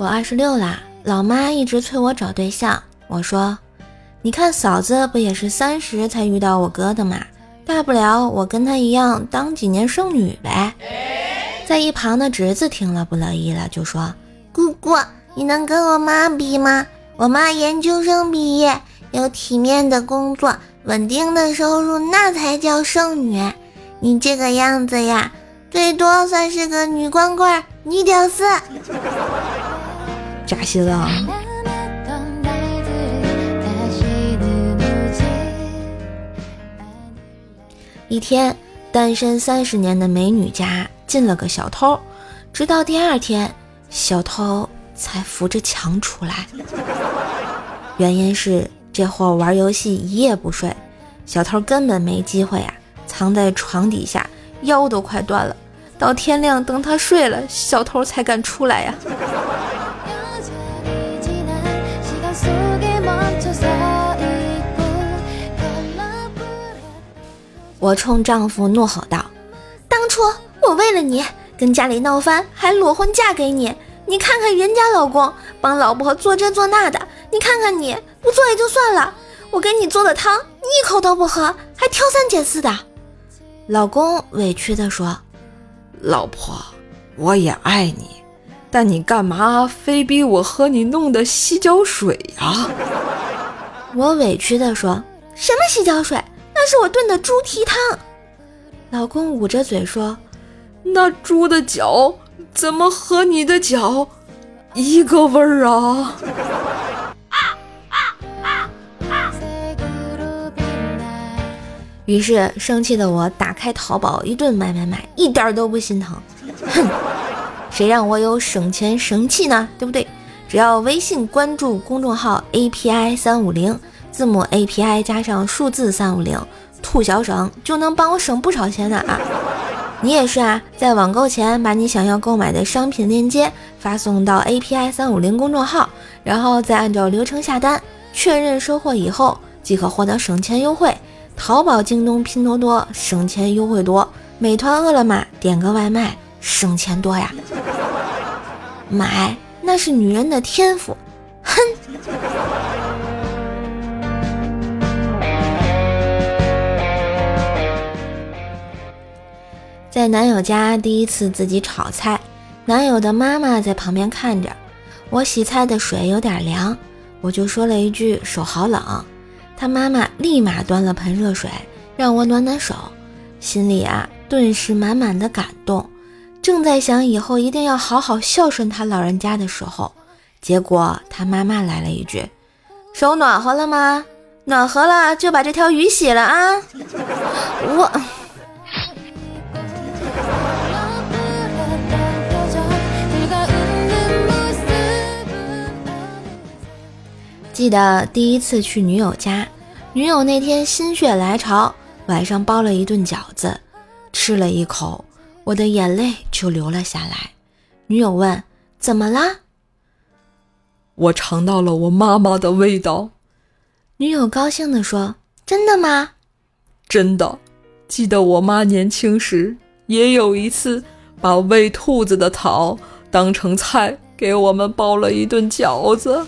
我二十六啦，老妈一直催我找对象。我说，你看嫂子不也是三十才遇到我哥的吗？大不了我跟他一样当几年剩女呗。在一旁的侄子听了不乐意了，就说：“姑姑，你能跟我妈比吗？我妈研究生毕业，有体面的工作，稳定的收入，那才叫剩女。你这个样子呀，最多算是个女光棍、女屌丝。”扎心了。一天，单身三十年的美女家进了个小偷，直到第二天，小偷才扶着墙出来。原因是这货玩游戏一夜不睡，小偷根本没机会啊，藏在床底下，腰都快断了。到天亮，等他睡了，小偷才敢出来呀。我冲丈夫怒吼道：“当初我为了你跟家里闹翻，还裸婚嫁给你。你看看人家老公帮老婆做这做那的，你看看你不做也就算了，我给你做的汤你一口都不喝，还挑三拣四的。”老公委屈地说：“老婆，我也爱你，但你干嘛非逼我喝你弄的洗脚水呀？”我委屈地说：“什么洗脚水？”是我炖的猪蹄汤，老公捂着嘴说：“那猪的脚怎么和你的脚一个味儿啊？”于是生气的我打开淘宝一顿买买买，一点都不心疼。哼，谁让我有省钱神器呢？对不对？只要微信关注公众号 API 三五零。字母 A P I 加上数字三五零，兔小省就能帮我省不少钱呢啊！你也是啊，在网购前把你想要购买的商品链接发送到 A P I 三五零公众号，然后再按照流程下单，确认收货以后即可获得省钱优惠。淘宝、京东、拼多多省钱优惠多，美团、饿了么点个外卖省钱多呀！买那是女人的天赋，哼！男友家第一次自己炒菜，男友的妈妈在旁边看着。我洗菜的水有点凉，我就说了一句手好冷。他妈妈立马端了盆热水让我暖暖手，心里啊顿时满满的感动。正在想以后一定要好好孝顺他老人家的时候，结果他妈妈来了一句：“手暖和了吗？暖和了就把这条鱼洗了啊！”我。记得第一次去女友家，女友那天心血来潮，晚上包了一顿饺子，吃了一口，我的眼泪就流了下来。女友问：“怎么啦？”我尝到了我妈妈的味道。女友高兴地说：“真的吗？”“真的。”记得我妈年轻时也有一次把喂兔子的草当成菜，给我们包了一顿饺子。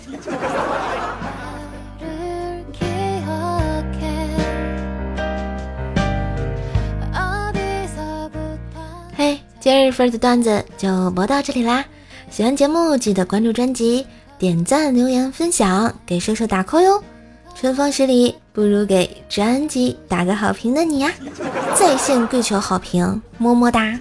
今日份的段子就播到这里啦！喜欢节目记得关注专辑、点赞、留言、分享，给叔叔打 call 哟！春风十里不如给专辑打个好评的你呀！在线跪求好评，么么哒！